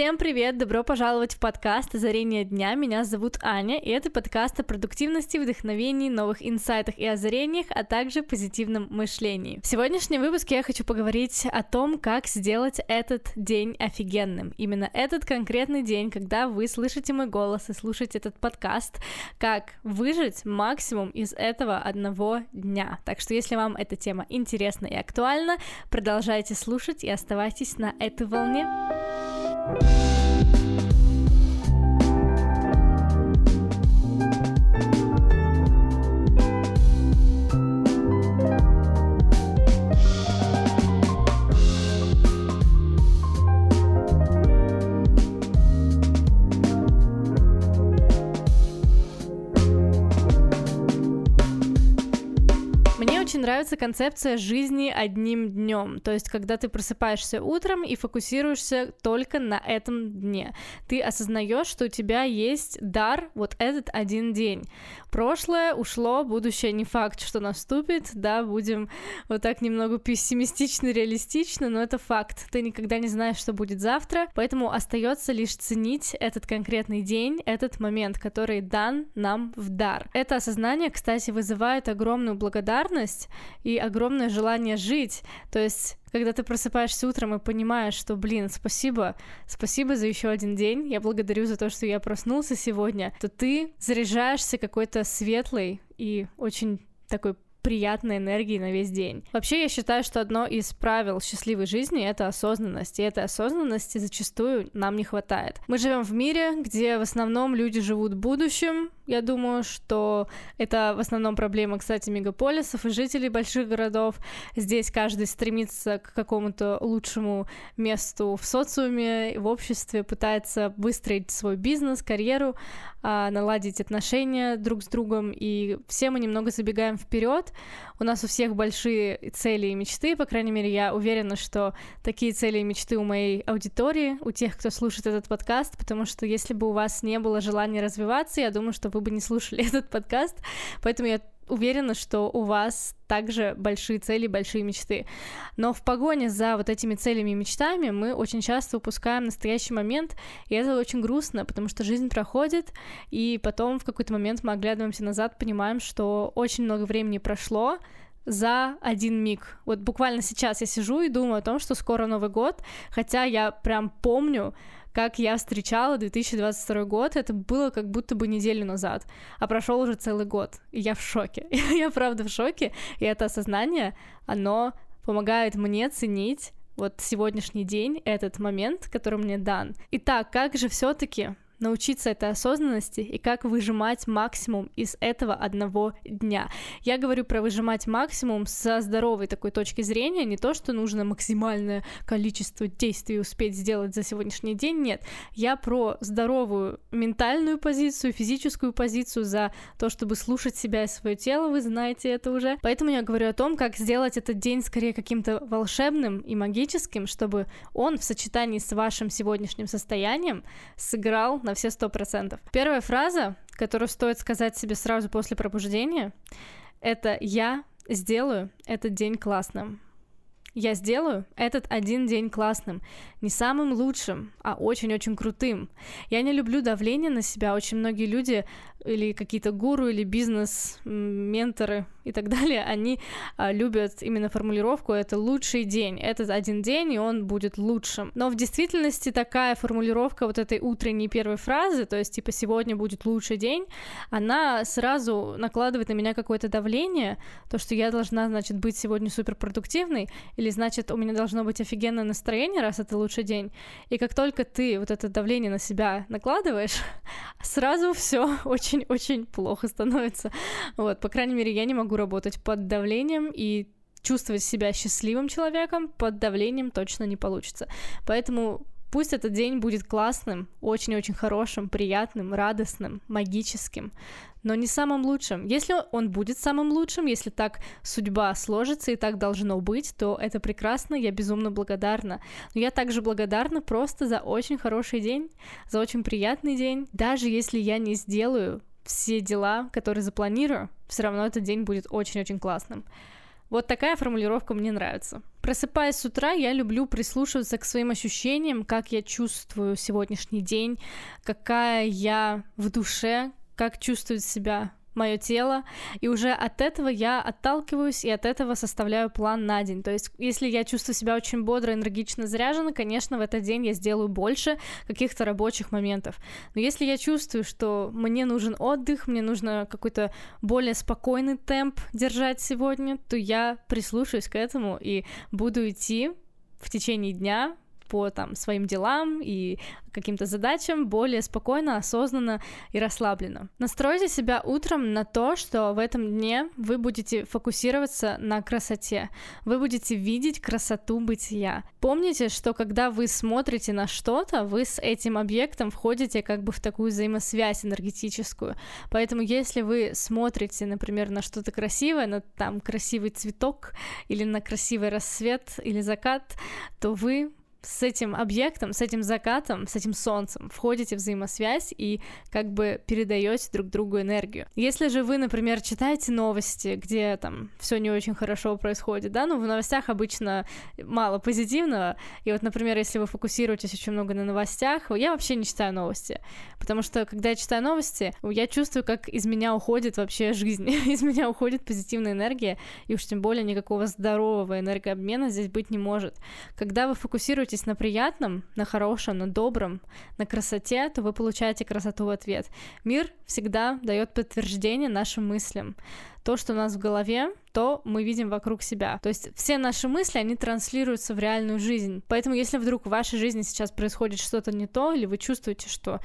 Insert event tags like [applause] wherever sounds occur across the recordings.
Всем привет! Добро пожаловать в подкаст «Озарение дня». Меня зовут Аня, и это подкаст о продуктивности, вдохновении, новых инсайтах и озарениях, а также позитивном мышлении. В сегодняшнем выпуске я хочу поговорить о том, как сделать этот день офигенным. Именно этот конкретный день, когда вы слышите мой голос и слушаете этот подкаст, как выжить максимум из этого одного дня. Так что, если вам эта тема интересна и актуальна, продолжайте слушать и оставайтесь на этой волне. Очень нравится концепция жизни одним днем. То есть, когда ты просыпаешься утром и фокусируешься только на этом дне. Ты осознаешь, что у тебя есть дар вот этот один день. Прошлое ушло, будущее не факт, что наступит, да, будем вот так немного пессимистично, реалистично, но это факт. Ты никогда не знаешь, что будет завтра, поэтому остается лишь ценить этот конкретный день, этот момент, который дан нам в дар. Это осознание, кстати, вызывает огромную благодарность и огромное желание жить. То есть когда ты просыпаешься утром и понимаешь, что, блин, спасибо, спасибо за еще один день, я благодарю за то, что я проснулся сегодня, то ты заряжаешься какой-то светлой и очень такой приятной энергии на весь день. Вообще, я считаю, что одно из правил счастливой жизни — это осознанность, и этой осознанности зачастую нам не хватает. Мы живем в мире, где в основном люди живут будущим, я думаю, что это в основном проблема, кстати, мегаполисов и жителей больших городов. Здесь каждый стремится к какому-то лучшему месту в социуме, в обществе, пытается выстроить свой бизнес, карьеру, а, наладить отношения друг с другом, и все мы немного забегаем вперед. У нас у всех большие цели и мечты, по крайней мере, я уверена, что такие цели и мечты у моей аудитории, у тех, кто слушает этот подкаст, потому что если бы у вас не было желания развиваться, я думаю, что вы бы не слушали [laughs] этот подкаст, поэтому я уверена, что у вас также большие цели, большие мечты. Но в погоне за вот этими целями и мечтами мы очень часто упускаем настоящий момент, и это очень грустно, потому что жизнь проходит, и потом в какой-то момент мы оглядываемся назад, понимаем, что очень много времени прошло, за один миг. Вот буквально сейчас я сижу и думаю о том, что скоро Новый год, хотя я прям помню, как я встречала 2022 год, это было как будто бы неделю назад, а прошел уже целый год, и я в шоке. [laughs] я правда в шоке, и это осознание, оно помогает мне ценить вот сегодняшний день, этот момент, который мне дан. Итак, как же все-таки научиться этой осознанности и как выжимать максимум из этого одного дня. Я говорю про выжимать максимум со здоровой такой точки зрения, не то, что нужно максимальное количество действий успеть сделать за сегодняшний день, нет. Я про здоровую ментальную позицию, физическую позицию, за то, чтобы слушать себя и свое тело, вы знаете это уже. Поэтому я говорю о том, как сделать этот день скорее каким-то волшебным и магическим, чтобы он в сочетании с вашим сегодняшним состоянием сыграл на все сто процентов. Первая фраза, которую стоит сказать себе сразу после пробуждения, это «я сделаю этот день классным». Я сделаю этот один день классным, не самым лучшим, а очень-очень крутым. Я не люблю давление на себя. Очень многие люди или какие-то гуру, или бизнес-менторы и так [laughs] далее, они а, любят именно формулировку «это лучший день», «этот один день, и он будет лучшим». Но в действительности такая формулировка вот этой утренней первой фразы, то есть типа «сегодня будет лучший день», она сразу накладывает на меня какое-то давление, то, что я должна, значит, быть сегодня суперпродуктивной, или, значит, у меня должно быть офигенное настроение, раз это лучший день. И как только ты вот это давление на себя накладываешь, [laughs] сразу все [laughs] очень очень-очень плохо становится. Вот, по крайней мере, я не могу работать под давлением и чувствовать себя счастливым человеком под давлением точно не получится. Поэтому Пусть этот день будет классным, очень-очень хорошим, приятным, радостным, магическим, но не самым лучшим. Если он будет самым лучшим, если так судьба сложится и так должно быть, то это прекрасно, я безумно благодарна. Но я также благодарна просто за очень хороший день, за очень приятный день. Даже если я не сделаю все дела, которые запланирую, все равно этот день будет очень-очень классным. Вот такая формулировка мне нравится. Просыпаясь с утра, я люблю прислушиваться к своим ощущениям, как я чувствую сегодняшний день, какая я в душе, как чувствует себя мое тело, и уже от этого я отталкиваюсь и от этого составляю план на день. То есть, если я чувствую себя очень бодро, энергично заряжена, конечно, в этот день я сделаю больше каких-то рабочих моментов. Но если я чувствую, что мне нужен отдых, мне нужно какой-то более спокойный темп держать сегодня, то я прислушаюсь к этому и буду идти в течение дня по там своим делам и каким-то задачам более спокойно, осознанно и расслабленно. Настройте себя утром на то, что в этом дне вы будете фокусироваться на красоте, вы будете видеть красоту бытия. Помните, что когда вы смотрите на что-то, вы с этим объектом входите как бы в такую взаимосвязь энергетическую. Поэтому если вы смотрите, например, на что-то красивое, на там красивый цветок или на красивый рассвет или закат, то вы с этим объектом, с этим закатом, с этим солнцем входите в взаимосвязь и как бы передаете друг другу энергию. Если же вы, например, читаете новости, где там все не очень хорошо происходит, да, ну в новостях обычно мало позитивного, и вот, например, если вы фокусируетесь очень много на новостях, я вообще не читаю новости, потому что когда я читаю новости, я чувствую, как из меня уходит вообще жизнь, [laughs] из меня уходит позитивная энергия, и уж тем более никакого здорового энергообмена здесь быть не может. Когда вы фокусируетесь фокусируетесь на приятном, на хорошем, на добром, на красоте, то вы получаете красоту в ответ. Мир всегда дает подтверждение нашим мыслям. То, что у нас в голове, то мы видим вокруг себя. То есть все наши мысли, они транслируются в реальную жизнь. Поэтому если вдруг в вашей жизни сейчас происходит что-то не то, или вы чувствуете, что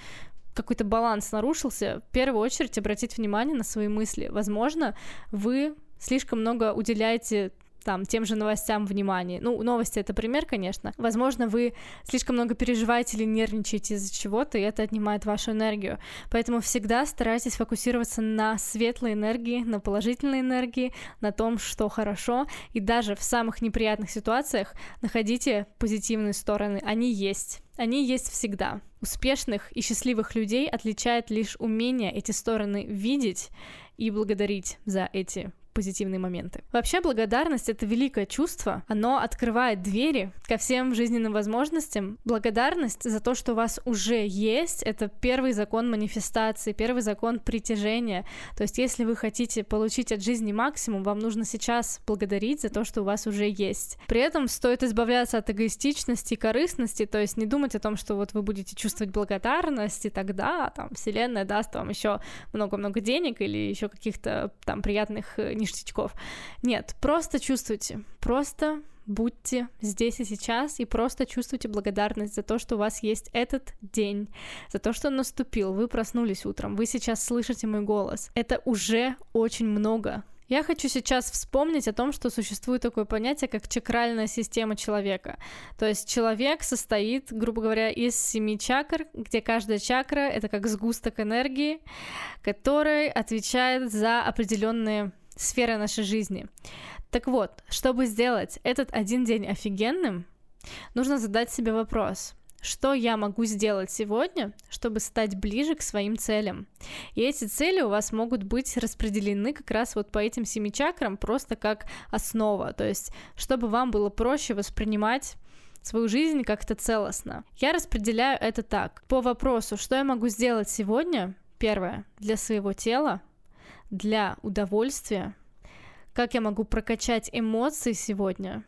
какой-то баланс нарушился, в первую очередь обратите внимание на свои мысли. Возможно, вы слишком много уделяете там, тем же новостям внимание. Ну, новости — это пример, конечно. Возможно, вы слишком много переживаете или нервничаете из-за чего-то, и это отнимает вашу энергию. Поэтому всегда старайтесь фокусироваться на светлой энергии, на положительной энергии, на том, что хорошо, и даже в самых неприятных ситуациях находите позитивные стороны. Они есть. Они есть всегда. Успешных и счастливых людей отличает лишь умение эти стороны видеть и благодарить за эти позитивные моменты. Вообще благодарность — это великое чувство, оно открывает двери ко всем жизненным возможностям. Благодарность за то, что у вас уже есть, это первый закон манифестации, первый закон притяжения. То есть если вы хотите получить от жизни максимум, вам нужно сейчас благодарить за то, что у вас уже есть. При этом стоит избавляться от эгоистичности и корыстности, то есть не думать о том, что вот вы будете чувствовать благодарность, и тогда там Вселенная даст вам еще много-много денег или еще каких-то там приятных э, ништячков. Нет, просто чувствуйте, просто будьте здесь и сейчас и просто чувствуйте благодарность за то, что у вас есть этот день, за то, что он наступил, вы проснулись утром, вы сейчас слышите мой голос. Это уже очень много. Я хочу сейчас вспомнить о том, что существует такое понятие, как чакральная система человека. То есть человек состоит, грубо говоря, из семи чакр, где каждая чакра — это как сгусток энергии, который отвечает за определенные сфера нашей жизни. Так вот, чтобы сделать этот один день офигенным, нужно задать себе вопрос, что я могу сделать сегодня, чтобы стать ближе к своим целям. И эти цели у вас могут быть распределены как раз вот по этим семи чакрам просто как основа, то есть чтобы вам было проще воспринимать свою жизнь как-то целостно. Я распределяю это так. По вопросу, что я могу сделать сегодня, первое, для своего тела, для удовольствия, как я могу прокачать эмоции сегодня,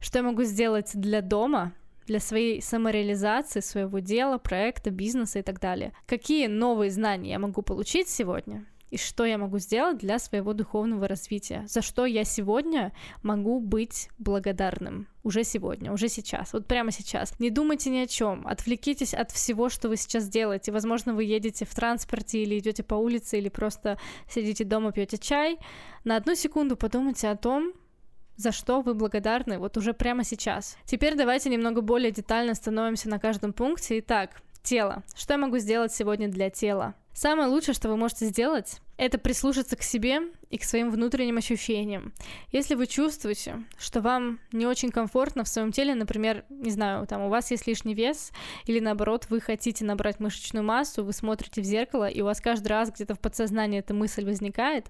что я могу сделать для дома, для своей самореализации, своего дела, проекта, бизнеса и так далее. Какие новые знания я могу получить сегодня, и что я могу сделать для своего духовного развития, за что я сегодня могу быть благодарным уже сегодня, уже сейчас, вот прямо сейчас. Не думайте ни о чем, отвлекитесь от всего, что вы сейчас делаете. Возможно, вы едете в транспорте или идете по улице, или просто сидите дома, пьете чай. На одну секунду подумайте о том, за что вы благодарны вот уже прямо сейчас. Теперь давайте немного более детально становимся на каждом пункте. Итак, тело. Что я могу сделать сегодня для тела? Самое лучшее, что вы можете сделать, это прислушаться к себе и к своим внутренним ощущениям. Если вы чувствуете, что вам не очень комфортно в своем теле, например, не знаю, там у вас есть лишний вес, или наоборот, вы хотите набрать мышечную массу, вы смотрите в зеркало, и у вас каждый раз где-то в подсознании эта мысль возникает,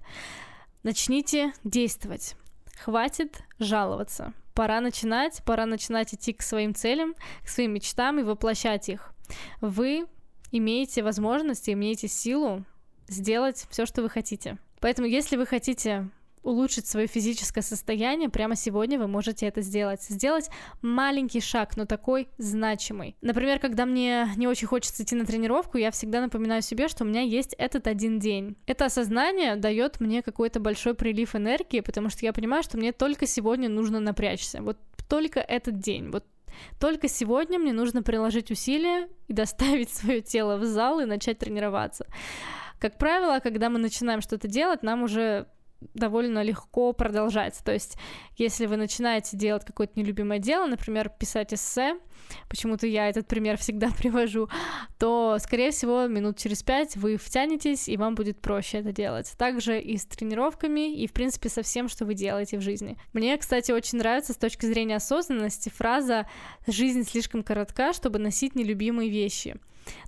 начните действовать. Хватит жаловаться. Пора начинать, пора начинать идти к своим целям, к своим мечтам и воплощать их. Вы имеете возможность, имеете силу сделать все, что вы хотите. Поэтому, если вы хотите улучшить свое физическое состояние, прямо сегодня вы можете это сделать. Сделать маленький шаг, но такой значимый. Например, когда мне не очень хочется идти на тренировку, я всегда напоминаю себе, что у меня есть этот один день. Это осознание дает мне какой-то большой прилив энергии, потому что я понимаю, что мне только сегодня нужно напрячься. Вот только этот день. Вот только сегодня мне нужно приложить усилия и доставить [laughs] свое тело в зал и начать тренироваться. Как правило, когда мы начинаем что-то делать, нам уже довольно легко продолжается. То есть, если вы начинаете делать какое-то нелюбимое дело, например, писать эссе, почему-то я этот пример всегда [laughs] привожу, то, скорее всего, минут через пять вы втянетесь, и вам будет проще это делать. Также и с тренировками, и, в принципе, со всем, что вы делаете в жизни. Мне, кстати, очень нравится с точки зрения осознанности фраза «жизнь слишком коротка, чтобы носить нелюбимые вещи».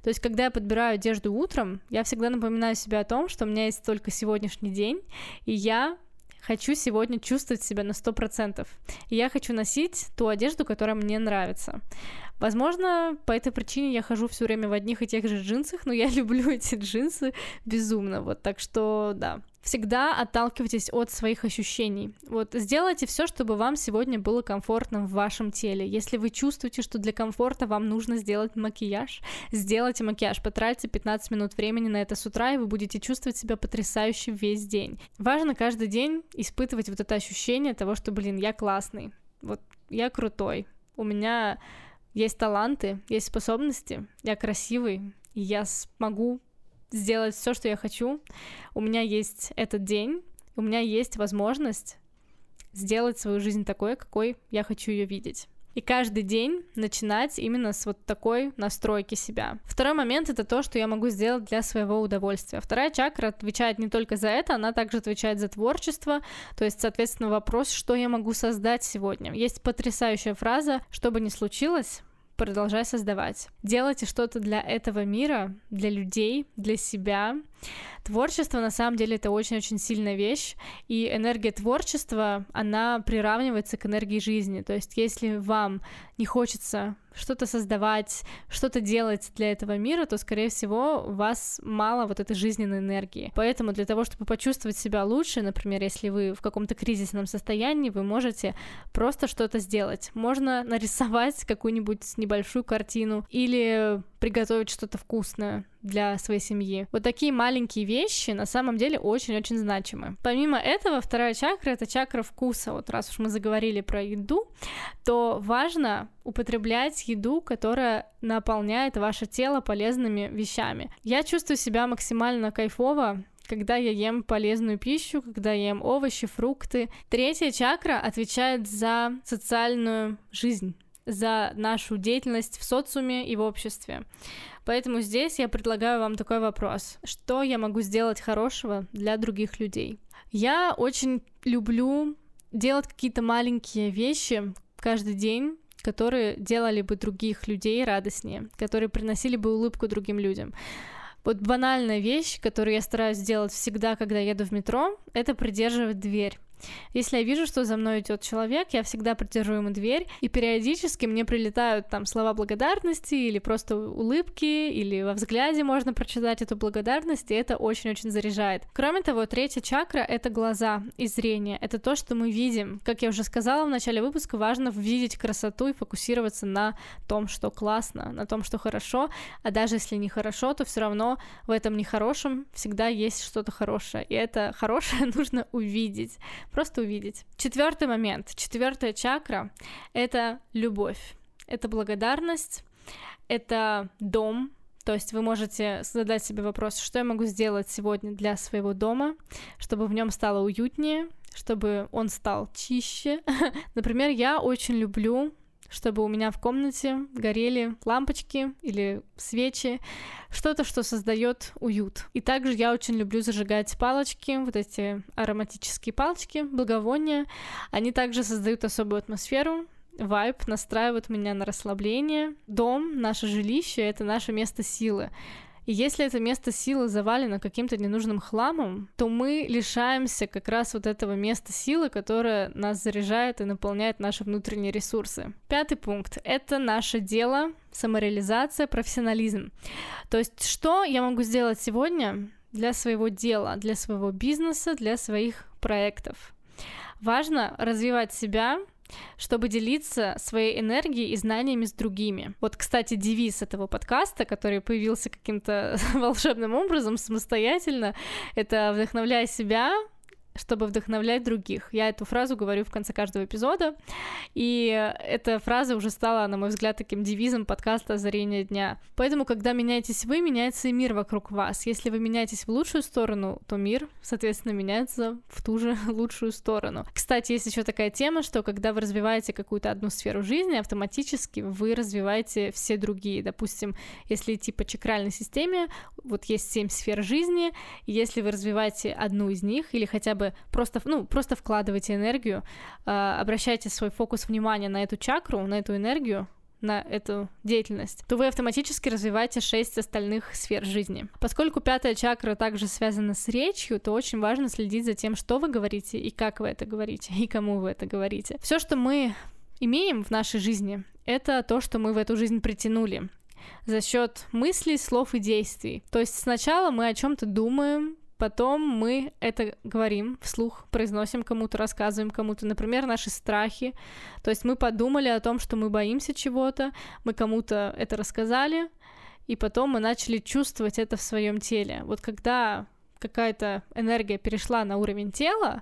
То есть, когда я подбираю одежду утром, я всегда напоминаю себе о том, что у меня есть только сегодняшний день, и я хочу сегодня чувствовать себя на 100%. И я хочу носить ту одежду, которая мне нравится. Возможно, по этой причине я хожу все время в одних и тех же джинсах, но я [laughs] люблю эти джинсы безумно. Вот так что, да, всегда отталкивайтесь от своих ощущений. Вот сделайте все, чтобы вам сегодня было комфортно в вашем теле. Если вы чувствуете, что для комфорта вам нужно сделать макияж, сделайте макияж, потратьте 15 минут времени на это с утра, и вы будете чувствовать себя потрясающе весь день. Важно каждый день испытывать вот это ощущение того, что, блин, я классный, вот я крутой, у меня есть таланты, есть способности, я красивый, я смогу сделать все, что я хочу. У меня есть этот день, у меня есть возможность сделать свою жизнь такой, какой я хочу ее видеть. И каждый день начинать именно с вот такой настройки себя. Второй момент это то, что я могу сделать для своего удовольствия. Вторая чакра отвечает не только за это, она также отвечает за творчество, то есть, соответственно, вопрос, что я могу создать сегодня. Есть потрясающая фраза, что бы ни случилось, продолжай создавать. Делайте что-то для этого мира, для людей, для себя. Творчество, на самом деле, это очень-очень сильная вещь, и энергия творчества, она приравнивается к энергии жизни. То есть, если вам не хочется что-то создавать, что-то делать для этого мира, то, скорее всего, у вас мало вот этой жизненной энергии. Поэтому для того, чтобы почувствовать себя лучше, например, если вы в каком-то кризисном состоянии, вы можете просто что-то сделать. Можно нарисовать какую-нибудь небольшую картину или приготовить что-то вкусное для своей семьи. Вот такие маленькие вещи на самом деле очень-очень значимы. Помимо этого, вторая чакра — это чакра вкуса. Вот раз уж мы заговорили про еду, то важно употреблять еду, которая наполняет ваше тело полезными вещами. Я чувствую себя максимально кайфово, когда я ем полезную пищу, когда я ем овощи, фрукты. Третья чакра отвечает за социальную жизнь за нашу деятельность в социуме и в обществе. Поэтому здесь я предлагаю вам такой вопрос. Что я могу сделать хорошего для других людей? Я очень люблю делать какие-то маленькие вещи каждый день, которые делали бы других людей радостнее, которые приносили бы улыбку другим людям. Вот банальная вещь, которую я стараюсь делать всегда, когда еду в метро, это придерживать дверь. Если я вижу, что за мной идет человек, я всегда придержу ему дверь, и периодически мне прилетают там слова благодарности или просто улыбки, или во взгляде можно прочитать эту благодарность, и это очень-очень заряжает. Кроме того, третья чакра — это глаза и зрение, это то, что мы видим. Как я уже сказала в начале выпуска, важно видеть красоту и фокусироваться на том, что классно, на том, что хорошо, а даже если не хорошо, то все равно в этом нехорошем всегда есть что-то хорошее, и это хорошее [laughs] нужно увидеть просто увидеть. Четвертый момент, четвертая чакра — это любовь, это благодарность, это дом, то есть вы можете задать себе вопрос, что я могу сделать сегодня для своего дома, чтобы в нем стало уютнее, чтобы он стал чище. [laughs] Например, я очень люблю чтобы у меня в комнате горели лампочки или свечи, что-то, что создает уют. И также я очень люблю зажигать палочки, вот эти ароматические палочки, благовония. Они также создают особую атмосферу, вайб, настраивают меня на расслабление. Дом, наше жилище — это наше место силы. И если это место силы завалено каким-то ненужным хламом, то мы лишаемся как раз вот этого места силы, которое нас заряжает и наполняет наши внутренние ресурсы. Пятый пункт — это наше дело, самореализация, профессионализм. То есть что я могу сделать сегодня для своего дела, для своего бизнеса, для своих проектов? Важно развивать себя, чтобы делиться своей энергией и знаниями с другими. Вот, кстати, девиз этого подкаста, который появился каким-то [laughs] волшебным образом самостоятельно, это «Вдохновляй себя, чтобы вдохновлять других. Я эту фразу говорю в конце каждого эпизода, и эта фраза уже стала, на мой взгляд, таким девизом подкаста «Озарение дня». Поэтому, когда меняетесь вы, меняется и мир вокруг вас. Если вы меняетесь в лучшую сторону, то мир, соответственно, меняется в ту же [laughs] лучшую сторону. Кстати, есть еще такая тема, что когда вы развиваете какую-то одну сферу жизни, автоматически вы развиваете все другие. Допустим, если идти по чакральной системе, вот есть семь сфер жизни, если вы развиваете одну из них или хотя бы бы просто, ну, просто вкладывайте энергию, э, обращайте свой фокус внимания на эту чакру, на эту энергию, на эту деятельность, то вы автоматически развиваете шесть остальных сфер жизни. Поскольку пятая чакра также связана с речью, то очень важно следить за тем, что вы говорите и как вы это говорите, и кому вы это говорите. Все, что мы имеем в нашей жизни, это то, что мы в эту жизнь притянули за счет мыслей, слов и действий. То есть сначала мы о чем-то думаем, Потом мы это говорим вслух, произносим кому-то, рассказываем кому-то, например, наши страхи. То есть мы подумали о том, что мы боимся чего-то, мы кому-то это рассказали, и потом мы начали чувствовать это в своем теле. Вот когда какая-то энергия перешла на уровень тела,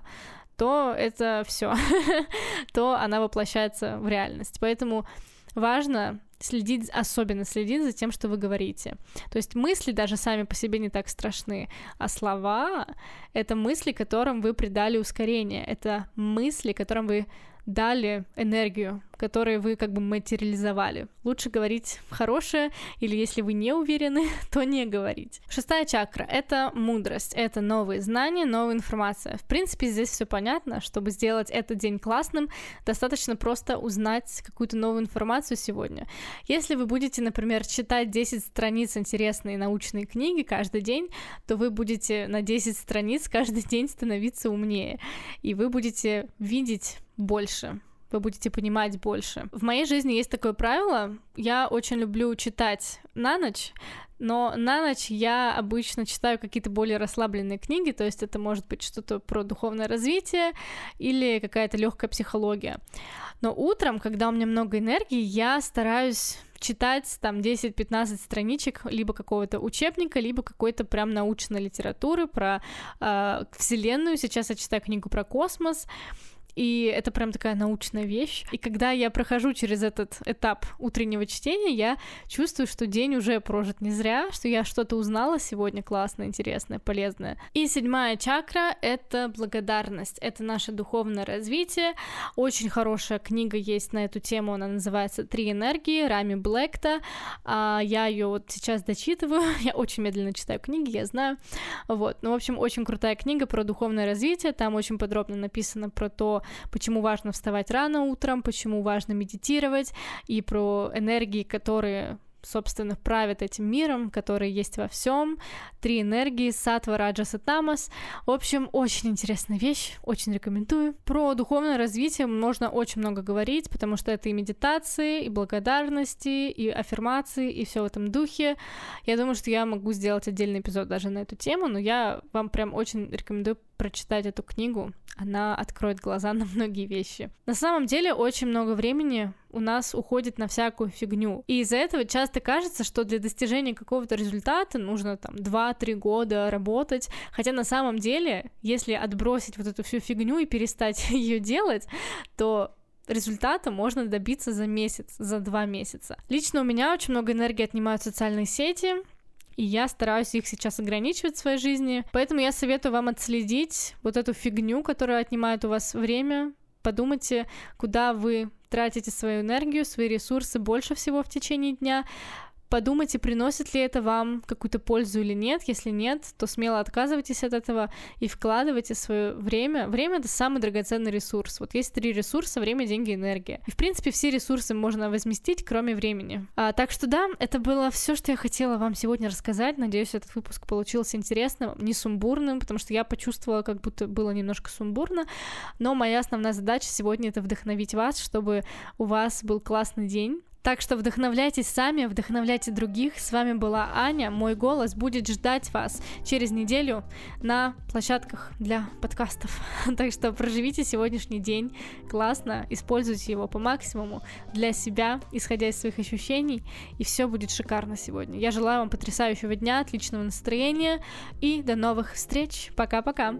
то это все, [laughs] то она воплощается в реальность. Поэтому важно следить, особенно следить за тем, что вы говорите. То есть мысли даже сами по себе не так страшны, а слова — это мысли, которым вы придали ускорение, это мысли, которым вы дали энергию, которые вы как бы материализовали. Лучше говорить хорошее, или если вы не уверены, [laughs] то не говорить. Шестая чакра — это мудрость, это новые знания, новая информация. В принципе, здесь все понятно. Чтобы сделать этот день классным, достаточно просто узнать какую-то новую информацию сегодня. Если вы будете, например, читать 10 страниц интересной научной книги каждый день, то вы будете на 10 страниц каждый [laughs] день становиться умнее, и вы будете видеть больше вы будете понимать больше. В моей жизни есть такое правило. Я очень люблю читать на ночь, но на ночь я обычно читаю какие-то более расслабленные книги, то есть это может быть что-то про духовное развитие или какая-то легкая психология. Но утром, когда у меня много энергии, я стараюсь читать там 10-15 страничек либо какого-то учебника, либо какой-то прям научной литературы про э, Вселенную. Сейчас я читаю книгу про космос. И это прям такая научная вещь. И когда я прохожу через этот этап утреннего чтения, я чувствую, что день уже прожит не зря, что я что-то узнала сегодня классное, интересное, полезное. И седьмая чакра — это благодарность, это наше духовное развитие. Очень хорошая книга есть на эту тему, она называется «Три энергии» Рами Блэкта. А, я ее вот сейчас дочитываю, [laughs] я очень медленно читаю книги, я знаю. Вот, ну, в общем, очень крутая книга про духовное развитие, там очень подробно написано про то, почему важно вставать рано утром, почему важно медитировать, и про энергии, которые собственно, правят этим миром, который есть во всем. Три энергии, сатва, раджас и тамас. В общем, очень интересная вещь, очень рекомендую. Про духовное развитие можно очень много говорить, потому что это и медитации, и благодарности, и аффирмации, и все в этом духе. Я думаю, что я могу сделать отдельный эпизод даже на эту тему, но я вам прям очень рекомендую прочитать эту книгу она откроет глаза [laughs] на многие вещи. На самом деле очень много времени у нас уходит на всякую фигню. И из-за этого часто кажется, что для достижения какого-то результата нужно там 2-3 года работать. Хотя на самом деле, если отбросить вот эту всю фигню и перестать [laughs] ее делать, то результата можно добиться за месяц, за два месяца. Лично у меня очень много энергии отнимают социальные сети, и я стараюсь их сейчас ограничивать в своей жизни. Поэтому я советую вам отследить вот эту фигню, которая отнимает у вас время. Подумайте, куда вы тратите свою энергию, свои ресурсы больше всего в течение дня. Подумайте, приносит ли это вам какую-то пользу или нет. Если нет, то смело отказывайтесь от этого и вкладывайте свое время. Время — это самый драгоценный ресурс. Вот есть три ресурса — время, деньги, энергия. И, в принципе, все ресурсы можно возместить, кроме времени. А, так что да, это было все, что я хотела вам сегодня рассказать. Надеюсь, этот выпуск получился интересным, не сумбурным, потому что я почувствовала, как будто было немножко сумбурно. Но моя основная задача сегодня — это вдохновить вас, чтобы у вас был классный день, так что вдохновляйтесь сами, вдохновляйте других. С вами была Аня. Мой голос будет ждать вас через неделю на площадках для подкастов. [laughs] Так что проживите сегодняшний день классно, используйте его по максимуму для себя, исходя из своих ощущений, и все будет шикарно сегодня. Я желаю вам потрясающего дня, отличного настроения и до новых встреч. Пока-пока.